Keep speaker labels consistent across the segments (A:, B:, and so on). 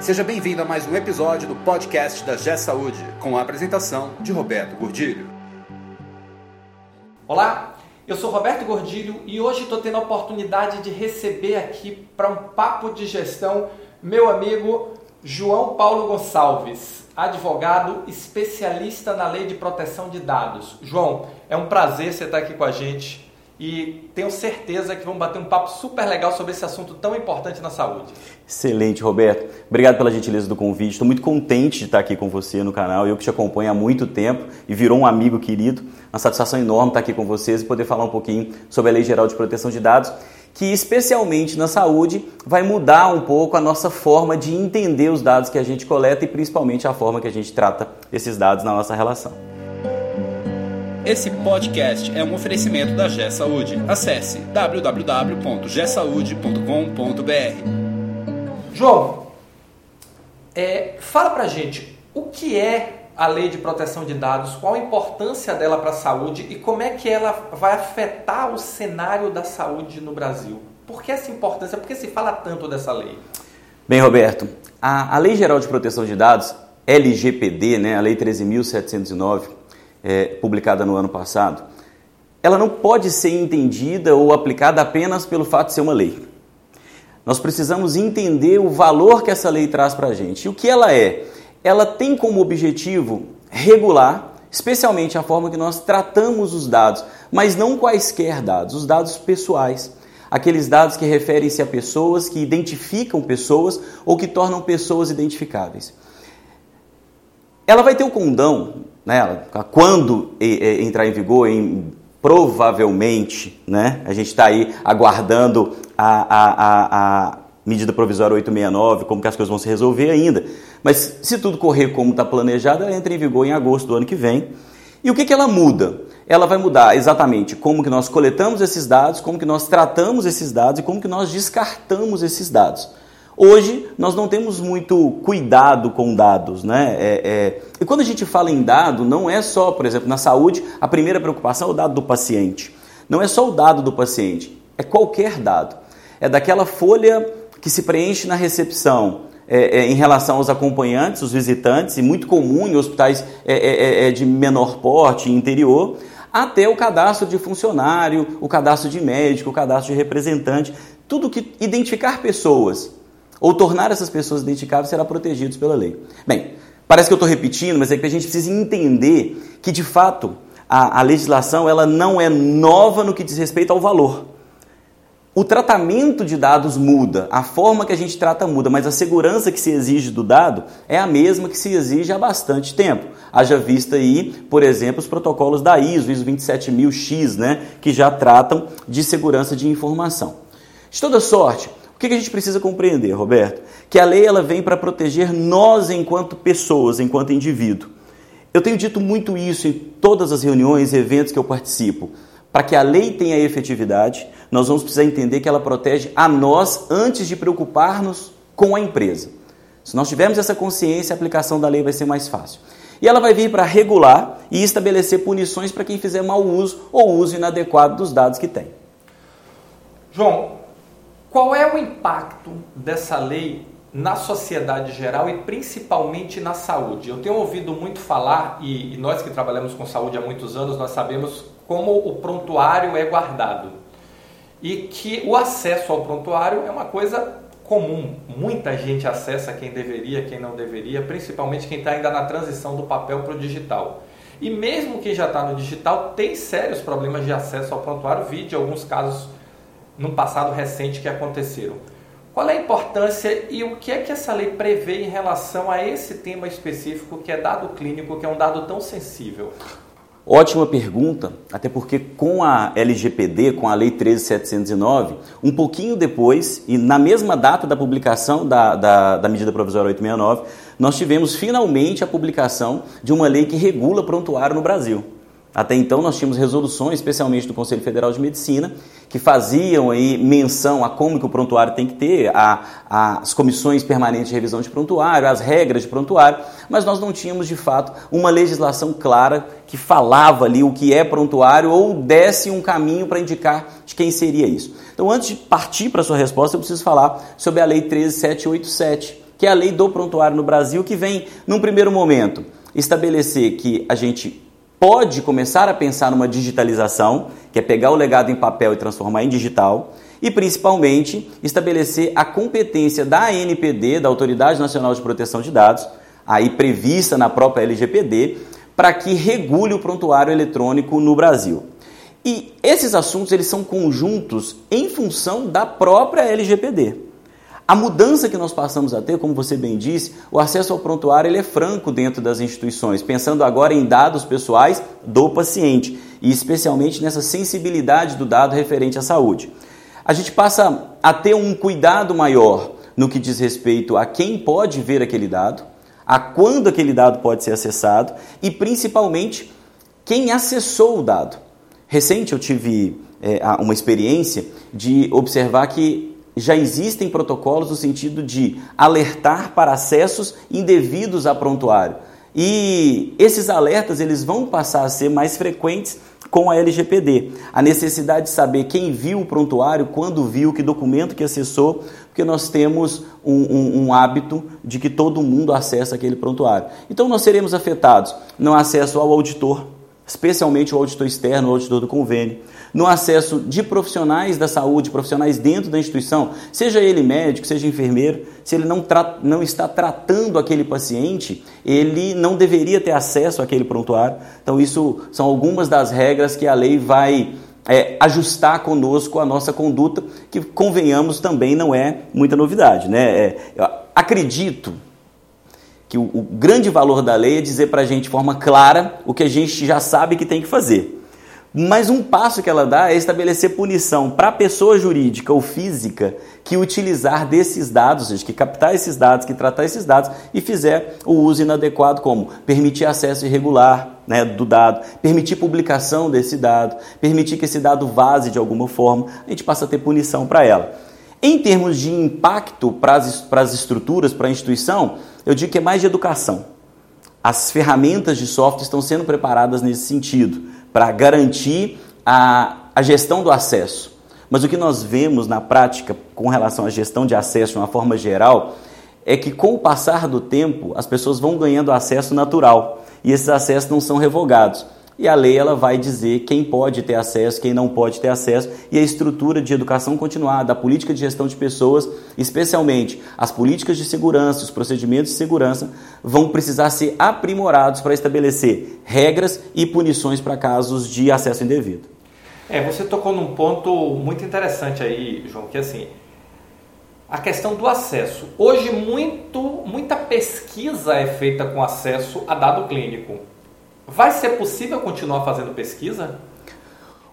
A: Seja bem-vindo a mais um episódio do podcast da G Saúde, com a apresentação de Roberto Gordilho.
B: Olá, eu sou Roberto Gordilho e hoje estou tendo a oportunidade de receber aqui para um papo de gestão meu amigo João Paulo Gonçalves, advogado especialista na lei de proteção de dados. João, é um prazer você estar aqui com a gente e tenho certeza que vamos bater um papo super legal sobre esse assunto tão importante na saúde.
C: Excelente, Roberto. Obrigado pela gentileza do convite. Estou muito contente de estar aqui com você no canal. Eu que te acompanho há muito tempo e virou um amigo querido. Uma satisfação enorme estar aqui com vocês e poder falar um pouquinho sobre a Lei Geral de Proteção de Dados, que especialmente na saúde vai mudar um pouco a nossa forma de entender os dados que a gente coleta e principalmente a forma que a gente trata esses dados na nossa relação.
A: Esse podcast é um oferecimento da G Saúde. Acesse www.gsaude.com.br.
B: João, é, fala pra gente o que é a lei de proteção de dados, qual a importância dela para a saúde e como é que ela vai afetar o cenário da saúde no Brasil. Por que essa importância? Por que se fala tanto dessa lei?
C: Bem, Roberto, a, a Lei Geral de Proteção de Dados, LGPD, né, a Lei 13.709, é, publicada no ano passado, ela não pode ser entendida ou aplicada apenas pelo fato de ser uma lei. Nós precisamos entender o valor que essa lei traz para a gente. E o que ela é? Ela tem como objetivo regular, especialmente a forma que nós tratamos os dados, mas não quaisquer dados, os dados pessoais. Aqueles dados que referem-se a pessoas, que identificam pessoas ou que tornam pessoas identificáveis. Ela vai ter o condão né, quando entrar em vigor, em, provavelmente, né, a gente está aí aguardando a, a, a, a, medida provisória 869, como que as coisas vão se resolver ainda. Mas se tudo correr como está planejado, ela entra em vigor em agosto do ano que vem. E o que, que ela muda? Ela vai mudar exatamente como que nós coletamos esses dados, como que nós tratamos esses dados e como que nós descartamos esses dados. Hoje nós não temos muito cuidado com dados, né? É, é... E quando a gente fala em dado, não é só, por exemplo, na saúde, a primeira preocupação é o dado do paciente. Não é só o dado do paciente, é qualquer dado. É daquela folha que se preenche na recepção, é, é, em relação aos acompanhantes, os visitantes, e muito comum em hospitais é, é, é, de menor porte, interior, até o cadastro de funcionário, o cadastro de médico, o cadastro de representante, tudo que identificar pessoas ou tornar essas pessoas identificáveis será protegidos pela lei. Bem, parece que eu estou repetindo, mas é que a gente precisa entender que de fato a, a legislação ela não é nova no que diz respeito ao valor. O tratamento de dados muda, a forma que a gente trata muda, mas a segurança que se exige do dado é a mesma que se exige há bastante tempo. Haja vista aí, por exemplo, os protocolos da ISO, ISO 27000X, né, que já tratam de segurança de informação. De toda sorte, que a gente precisa compreender, Roberto? Que a lei ela vem para proteger nós enquanto pessoas, enquanto indivíduo. Eu tenho dito muito isso em todas as reuniões e eventos que eu participo. Para que a lei tenha efetividade, nós vamos precisar entender que ela protege a nós antes de preocupar-nos com a empresa. Se nós tivermos essa consciência, a aplicação da lei vai ser mais fácil. E ela vai vir para regular e estabelecer punições para quem fizer mau uso ou uso inadequado dos dados que tem.
B: João, qual é o impacto dessa lei na sociedade geral e principalmente na saúde? Eu tenho ouvido muito falar, e, nós que trabalhamos com saúde há muitos anos, nós sabemos como o prontuário é guardado. E que o acesso ao prontuário é uma coisa comum. Muita gente acessa quem deveria, quem não deveria, principalmente quem está ainda na transição do papel para o digital. E mesmo quem já está no digital tem sérios problemas de acesso ao prontuário, vi de alguns casos no passado recente que aconteceram. Qual é a importância e o que é que essa lei prevê em relação a esse tema específico que é dado clínico, que é um dado tão sensível?
C: Ótima pergunta, até porque com a LGPD, com a Lei 13709, um pouquinho depois, e na mesma data da publicação da, da, da medida provisória 869, nós tivemos finalmente a publicação de uma lei que regula prontuário no Brasil. Até então nós tínhamos resoluções, especialmente do Conselho Federal de Medicina, que faziam aí menção a como que o prontuário tem que ter, a, a, as comissões permanentes de revisão de prontuário, as regras de prontuário, mas nós não tínhamos de fato uma legislação clara que falava ali o que é prontuário ou desse um caminho para indicar de quem seria isso. Então, antes de partir para a sua resposta, eu preciso falar sobre a Lei 13787 que é a lei do prontuário no Brasil, que vem, num primeiro momento, estabelecer que a gente pode começar a pensar numa digitalização, que é pegar o legado em papel e transformar em digital, e principalmente estabelecer a competência da ANPD, da Autoridade Nacional de Proteção de Dados, aí prevista na própria LGPD, para que regule o prontuário eletrônico no Brasil. E esses assuntos eles são conjuntos em função da própria LGPD. A mudança que nós passamos a ter, como você bem disse, o acesso ao prontuário ele é franco dentro das instituições, pensando agora em dados pessoais do paciente e especialmente nessa sensibilidade do dado referente à saúde. A gente passa a ter um cuidado maior no que diz respeito a quem pode ver aquele dado, a quando aquele dado pode ser acessado e principalmente quem acessou o dado. Recente eu tive é, uma experiência de observar que já existem protocolos no sentido de alertar para acessos indevidos a prontuário. E esses alertas eles vão passar a ser mais frequentes com a LGPD. A necessidade de saber quem viu o prontuário, quando viu, que documento que acessou, porque nós temos um, um, um hábito de que todo mundo acessa aquele prontuário. Então nós seremos afetados no acesso ao auditor, especialmente o auditor externo, o auditor do convênio no acesso de profissionais da saúde, profissionais dentro da instituição, seja ele médico, seja enfermeiro, se ele não, não está tratando aquele paciente, ele não deveria ter acesso àquele prontuário. Então, isso são algumas das regras que a lei vai é, ajustar conosco a nossa conduta, que, convenhamos, também não é muita novidade. Né? É, acredito que o, o grande valor da lei é dizer para a gente de forma clara o que a gente já sabe que tem que fazer. Mas um passo que ela dá é estabelecer punição para a pessoa jurídica ou física que utilizar desses dados, ou seja, que captar esses dados, que tratar esses dados e fizer o uso inadequado, como permitir acesso irregular né, do dado, permitir publicação desse dado, permitir que esse dado vaze de alguma forma, a gente passa a ter punição para ela. Em termos de impacto para as, estruturas, para a instituição, eu digo que é mais de educação. As ferramentas de software estão sendo preparadas nesse sentido para garantir a, a gestão do acesso. Mas o que nós vemos na prática com relação à gestão de acesso de uma forma geral é que com o passar do tempo as pessoas vão ganhando acesso natural e esses acessos não são revogados e a lei ela vai dizer quem pode ter acesso, quem não pode ter acesso, e a estrutura de educação continuada, a política de gestão de pessoas, especialmente as políticas de segurança, os procedimentos de segurança, vão precisar ser aprimorados para estabelecer regras e punições para casos de acesso indevido.
B: É, você tocou num ponto muito interessante aí, João, que assim, a questão do acesso. Hoje muito, muita pesquisa é feita com acesso a dado clínico. Vai ser possível continuar fazendo pesquisa?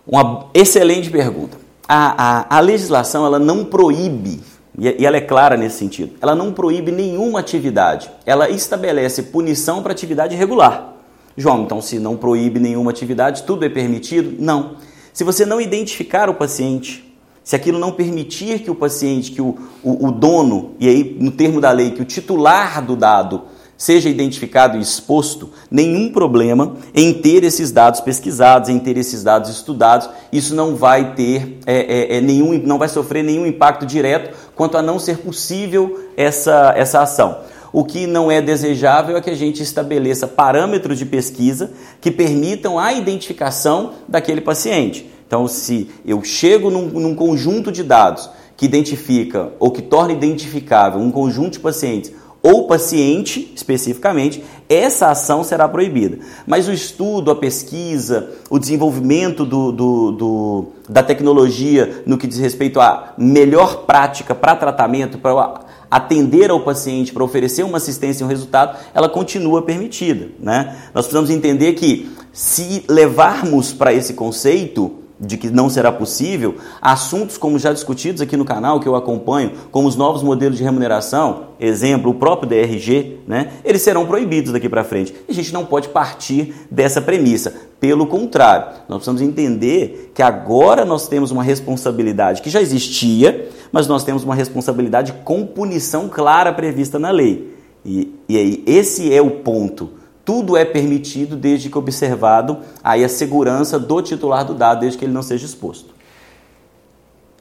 C: Uma excelente pergunta. A, a, a legislação ela não proíbe, e ela é clara nesse sentido, ela não proíbe nenhuma atividade. Ela estabelece punição para atividade irregular. João, então se não proíbe nenhuma atividade, tudo é permitido? Não. Se você não identificar o paciente, se aquilo não permitir que o paciente, que o, o, o dono, e aí no termo da lei, que o titular do dado seja identificado e exposto, nenhum problema em ter esses dados pesquisados, em ter esses dados estudados. Isso não vai ter é, é, é, nenhum, não vai sofrer nenhum impacto direto quanto a não ser possível essa, essa ação. O que não é desejável é que a gente estabeleça parâmetros de pesquisa que permitam a identificação daquele paciente. Então, se eu chego num, num conjunto de dados que identifica ou que torna identificável um conjunto de pacientes ou paciente, especificamente, essa ação será proibida. Mas o estudo, a pesquisa, o desenvolvimento do, do, do, da tecnologia no que diz respeito à melhor prática para tratamento, para atender ao paciente, para oferecer uma assistência e um resultado, ela continua permitida. Né? Nós precisamos entender que se levarmos para esse conceito, de que não será possível, assuntos como já discutidos aqui no canal que eu acompanho, como os novos modelos de remuneração, exemplo, o próprio DRG, né, eles serão proibidos daqui para frente. E a gente não pode partir dessa premissa. Pelo contrário, nós precisamos entender que agora nós temos uma responsabilidade que já existia, mas nós temos uma responsabilidade com punição clara prevista na lei. E, e aí, esse é o ponto tudo é permitido desde que observado aí a segurança do titular do dado, desde que ele não seja exposto.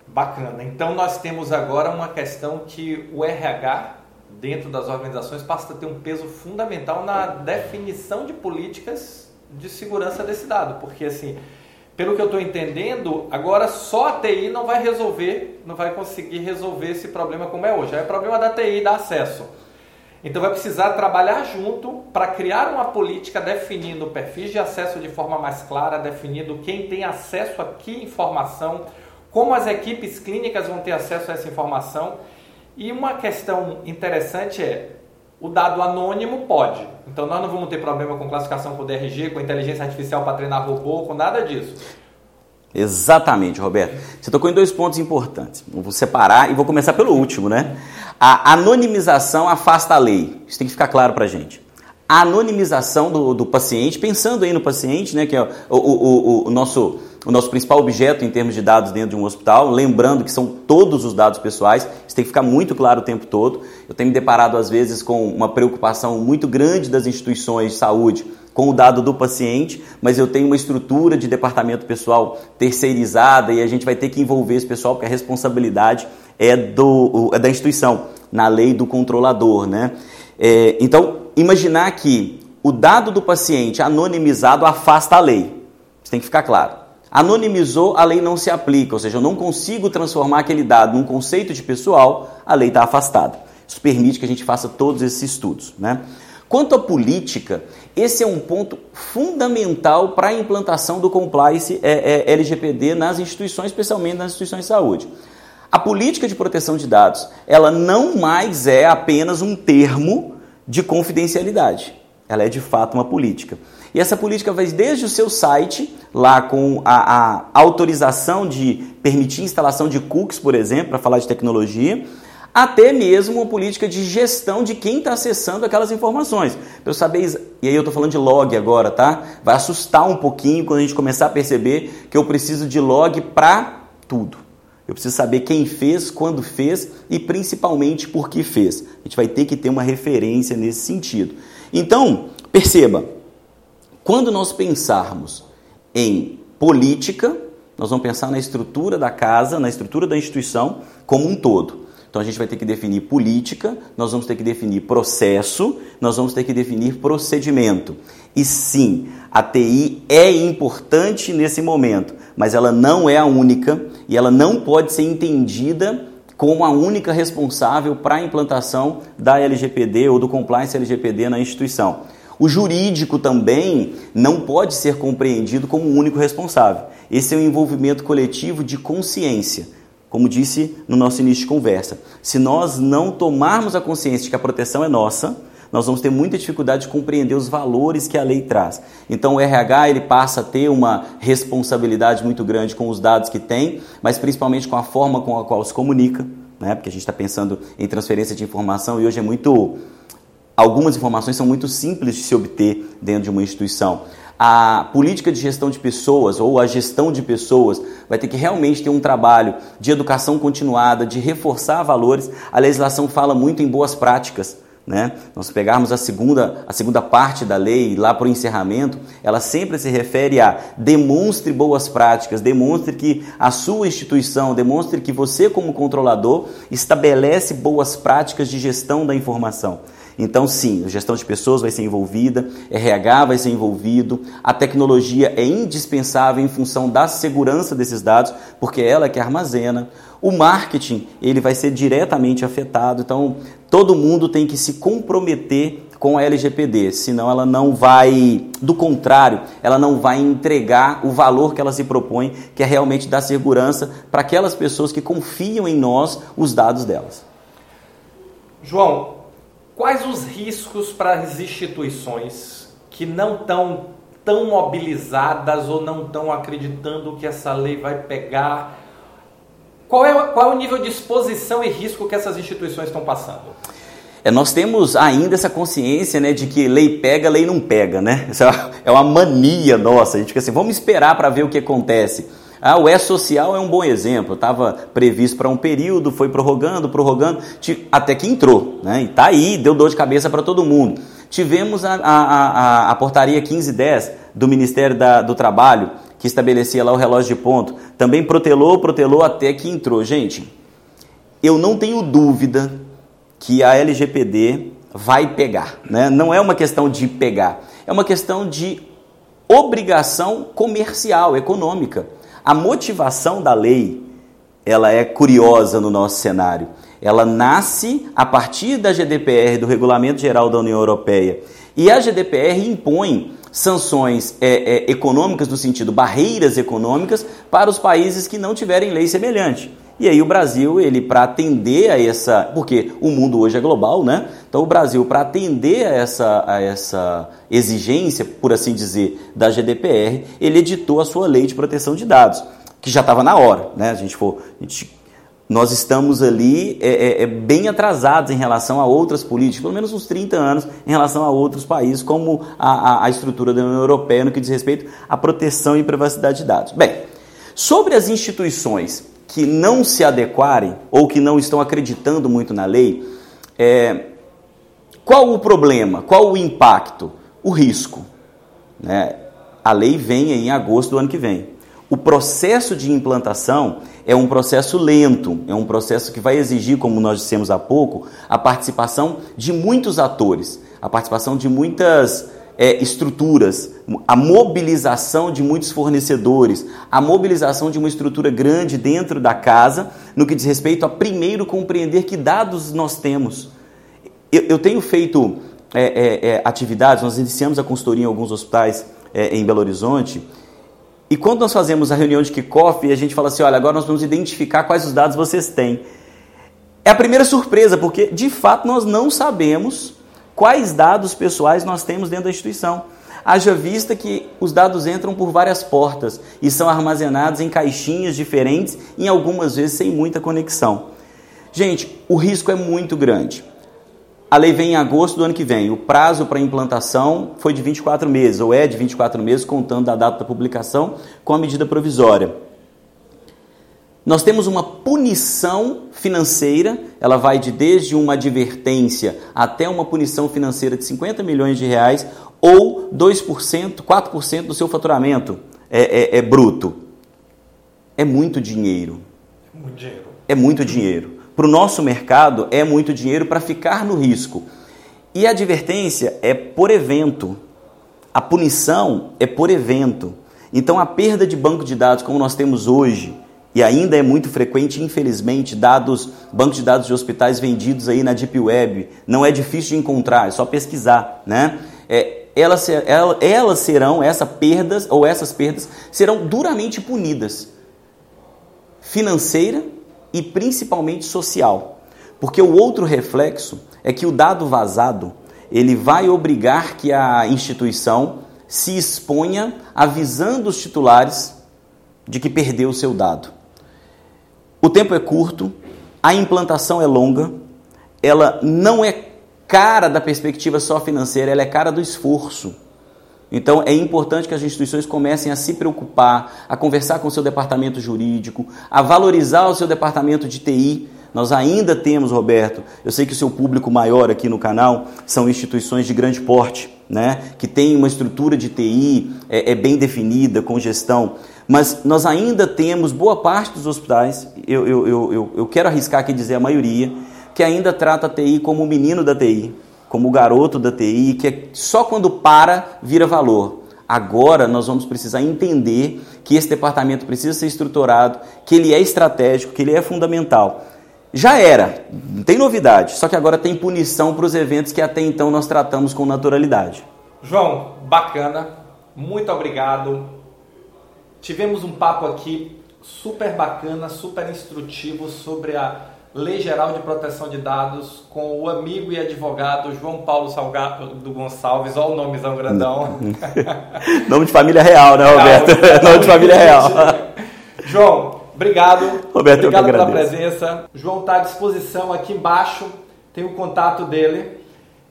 B: Bacana. Então nós temos agora uma questão que o RH dentro das organizações passa a ter um peso fundamental na definição de políticas de segurança desse dado, porque assim, pelo que eu estou entendendo, agora só a TI não vai resolver, não vai conseguir resolver esse problema como é hoje. É o problema da TI dar acesso. Então vai precisar trabalhar junto para criar uma política definindo perfis de acesso de forma mais clara, definindo quem tem acesso a que informação, como as equipes clínicas vão ter acesso a essa informação. E uma questão interessante é, o dado anônimo pode. Então nós não vamos ter problema com classificação com DRG, com inteligência artificial para treinar robô, com nada disso.
C: Exatamente, Roberto. Você tocou em dois pontos importantes. vou separar e vou começar pelo último, né? A anonimização afasta a lei. Isso tem que ficar claro para a gente. A anonimização do, do, paciente, pensando aí no paciente, né, que é o, o, o, o nosso o nosso principal objeto em termos de dados dentro de um hospital, lembrando que são todos os dados pessoais, isso tem que ficar muito claro o tempo todo. Eu tenho me deparado às vezes com uma preocupação muito grande das instituições de saúde com o dado do paciente, mas eu tenho uma estrutura de departamento pessoal terceirizada e a gente vai ter que envolver esse pessoal porque a responsabilidade é, do, é da instituição, na lei do controlador, né? É, então, imaginar que o dado do paciente anonimizado afasta a lei. Isso tem que ficar claro. Anonimizou, a lei não se aplica, ou seja, eu não consigo transformar aquele dado num conceito de pessoal, a lei está afastada. Isso permite que a gente faça todos esses estudos. Né? Quanto à política, esse é um ponto fundamental para a implantação do compliance é, é, LGPD nas instituições, especialmente nas instituições de saúde. A política de proteção de dados, ela não mais é apenas um termo de confidencialidade. Ela é de fato uma política. E essa política vai desde o seu site, lá com a, a autorização de permitir instalação de cookies, por exemplo, para falar de tecnologia, até mesmo uma política de gestão de quem está acessando aquelas informações. Para eu saber, e aí eu estou falando de log agora, tá? Vai assustar um pouquinho quando a gente começar a perceber que eu preciso de log para tudo. Eu preciso saber quem fez, quando fez e principalmente por que fez. A gente vai ter que ter uma referência nesse sentido. Então, perceba, quando nós pensarmos em política, nós vamos pensar na estrutura da casa, na estrutura da instituição como um todo. Então a gente vai ter que definir política, nós vamos ter que definir processo, nós vamos ter que definir procedimento. E sim, a TI é importante nesse momento, mas ela não é a única e ela não pode ser entendida como a única responsável para a implantação da LGPD ou do compliance LGPD na instituição. O jurídico também não pode ser compreendido como o único responsável. Esse é um envolvimento coletivo de consciência. Como disse no nosso início de conversa, se nós não tomarmos a consciência de que a proteção é nossa, nós vamos ter muita dificuldade de compreender os valores que a lei traz. Então o RH ele passa a ter uma responsabilidade muito grande com os dados que tem, mas principalmente com a forma com a qual se comunica, né? porque a gente está pensando em transferência de informação e hoje é muito algumas informações são muito simples de se obter dentro de uma instituição. A política de gestão de pessoas ou a gestão de pessoas vai ter que realmente ter um trabalho de educação continuada, de reforçar valores. A legislação fala muito em boas práticas. Né? Nós pegarmos a segunda, a segunda parte da lei, lá para o encerramento, ela sempre se refere a demonstre boas práticas, demonstre que a sua instituição, demonstre que você, como controlador, estabelece boas práticas de gestão da informação. Então, sim, a gestão de pessoas vai ser envolvida, RH vai ser envolvido, a tecnologia é indispensável em função da segurança desses dados, porque é ela que armazena. O marketing, ele vai ser diretamente afetado, então todo mundo tem que se comprometer com a LGPD, senão ela não vai, do contrário, ela não vai entregar o valor que ela se propõe, que é realmente dar segurança para aquelas pessoas que confiam em nós os dados delas.
B: João, Quais os riscos para as instituições que não estão tão mobilizadas ou não estão acreditando que essa lei vai pegar? Qual é, qual é o nível de exposição e risco que essas instituições estão passando?
C: É, nós temos ainda essa consciência né, de que lei pega, lei não pega, né? Isso é uma mania nossa. A gente fica assim, vamos esperar para ver o que acontece. Ah, o E-Social é um bom exemplo. Estava previsto para um período, foi prorrogando, prorrogando, até que entrou. Né? E está aí, deu dor de cabeça para todo mundo. Tivemos a, a, a, a portaria 1510 do Ministério da, do Trabalho, que estabelecia lá o relógio de ponto. Também protelou, protelou até que entrou. Gente, eu não tenho dúvida que a LGPD vai pegar. Né? Não é uma questão de pegar, é uma questão de obrigação comercial, econômica. A motivação da lei, ela é curiosa no nosso cenário. Ela nasce a partir da GDPR, do Regulamento Geral da União Europeia. E a GDPR impõe sanções é, é, econômicas, no sentido barreiras econômicas, para os países que não tiverem lei semelhante. E aí o Brasil, ele para atender a essa, porque o mundo hoje é global, né? Então o Brasil para atender a essa, a essa exigência, por assim dizer, da GDPR, ele editou a sua lei de proteção de dados, que já estava na hora, né? A gente for, a gente, nós estamos ali é, é, é, bem atrasados em relação a outras políticas, pelo menos uns 30 anos em relação a outros países, como a, a, a estrutura da União Europeia no que diz respeito à proteção e privacidade de dados. Bem, sobre as instituições que não se adequarem ou que não estão acreditando muito na lei, é, qual o problema? Qual o impacto? O risco. Né? A lei vem em agosto do ano que vem. O processo de implantação é um processo lento, é um processo que vai exigir, como nós dissemos há pouco, a participação de muitos atores, a participação de muitas é, estruturas, a mobilização de muitos fornecedores, a mobilização de uma estrutura grande dentro da casa, no que diz respeito a primeiro compreender que dados nós temos. Eu, eu tenho feito é, é, é atividades, nós iniciamos a consultoria em alguns hospitais é, em Belo Horizonte, e quando nós fazemos a reunião de kickoff, a gente fala assim: olha, agora nós vamos identificar quais os dados vocês têm. É a primeira surpresa, porque de fato nós não sabemos quais dados pessoais nós temos dentro da instituição. Haja vista que os dados entram por várias portas e são armazenados em caixinhas diferentes, em algumas vezes sem muita conexão. Gente, o risco é muito grande. A lei vem em agosto do ano que vem. O prazo para implantação foi de 24 meses, ou é de 24 meses, contando da data da publicação com a medida provisória nós temos uma punição financeira, ela vai de desde uma advertência até uma punição financeira de 50 milhões de reais ou 2%, 4% do seu faturamento é, é, é bruto. É muito dinheiro.
B: É muito dinheiro.
C: É muito dinheiro. Para o nosso mercado, é muito dinheiro para ficar no risco. E a advertência é por evento. A punição é por evento. Então, a perda de banco de dados, como nós temos hoje, e ainda é muito frequente, infelizmente, dados, bancos de dados de hospitais vendidos aí na Deep Web. Não é difícil de encontrar, é só pesquisar, né? É, elas, elas serão, essas perdas ou essas perdas serão duramente punidas, financeira e principalmente social. Porque o outro reflexo é que o dado vazado, ele vai obrigar que a instituição se exponha avisando os titulares de que perdeu o seu dado. O tempo é curto, a implantação é longa, ela não é cara da perspectiva só financeira, ela é cara do esforço. Então é importante que as instituições comecem a se preocupar, a conversar com o seu departamento jurídico, a valorizar o seu departamento de TI. Nós ainda temos, Roberto, eu sei que o seu público maior aqui no canal são instituições de grande porte, né? que têm uma estrutura de TI é, é bem definida, com gestão. Mas nós ainda temos boa parte dos hospitais, eu, eu, eu, eu quero arriscar aqui dizer a maioria, que ainda trata a TI como o menino da TI, como o garoto da TI, que é só quando para vira valor. Agora nós vamos precisar entender que esse departamento precisa ser estruturado, que ele é estratégico, que ele é fundamental. Já era, não tem novidade, só que agora tem punição para os eventos que até então nós tratamos com naturalidade.
B: João, bacana, muito obrigado. Tivemos um papo aqui super bacana, super instrutivo sobre a Lei Geral de Proteção de Dados com o amigo e advogado João Paulo Salgado do Gonçalves, olha o nomezão grandão.
C: nome de família real, né, Roberto? Real, nome de família real.
B: João, obrigado.
C: Roberto,
B: obrigado pela presença. João está à disposição aqui embaixo, tem o contato dele.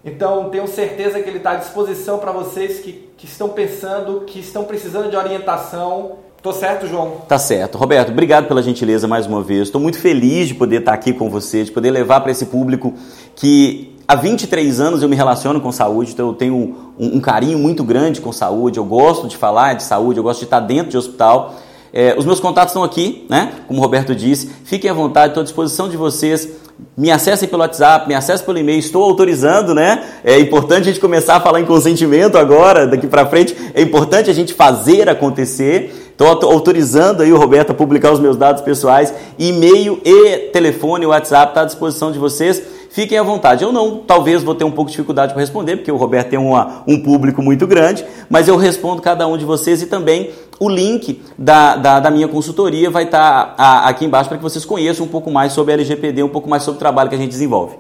B: Então, tenho certeza que ele está à disposição para vocês que, que estão pensando, que estão precisando de orientação. Tô certo, João?
C: Tá certo. Roberto, obrigado pela gentileza mais uma vez. Estou muito feliz de poder estar aqui com você, de poder levar para esse público que há 23 anos eu me relaciono com saúde, então eu tenho um, um carinho muito grande com saúde, eu gosto de falar de saúde, eu gosto de estar dentro de hospital. É, os meus contatos estão aqui, né? Como o Roberto disse, fiquem à vontade, estou à disposição de vocês. Me acessem pelo WhatsApp, me acessem pelo e-mail, estou autorizando, né? É importante a gente começar a falar em consentimento agora, daqui para frente. É importante a gente fazer acontecer. Estou autorizando aí o Roberto a publicar os meus dados pessoais, e-mail e telefone, WhatsApp está à disposição de vocês. Fiquem à vontade. Eu não, talvez vou ter um pouco de dificuldade para responder, porque o Roberto tem uma, um público muito grande, mas eu respondo cada um de vocês e também o link da, da, da minha consultoria vai estar tá, aqui embaixo para que vocês conheçam um pouco mais sobre a LGPD, um pouco mais sobre o trabalho que a gente desenvolve.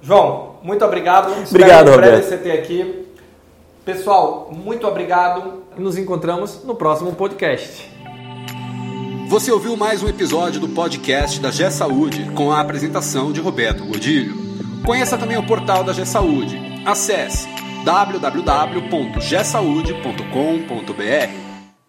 B: João, muito obrigado.
C: Obrigado, Roberto.
B: você ter aqui. Pessoal, muito obrigado e nos encontramos no próximo podcast.
A: Você ouviu mais um episódio do podcast da G Saúde com a apresentação de Roberto Godilho. Conheça também o portal da G Saúde. Acesse www.gsaude.com.br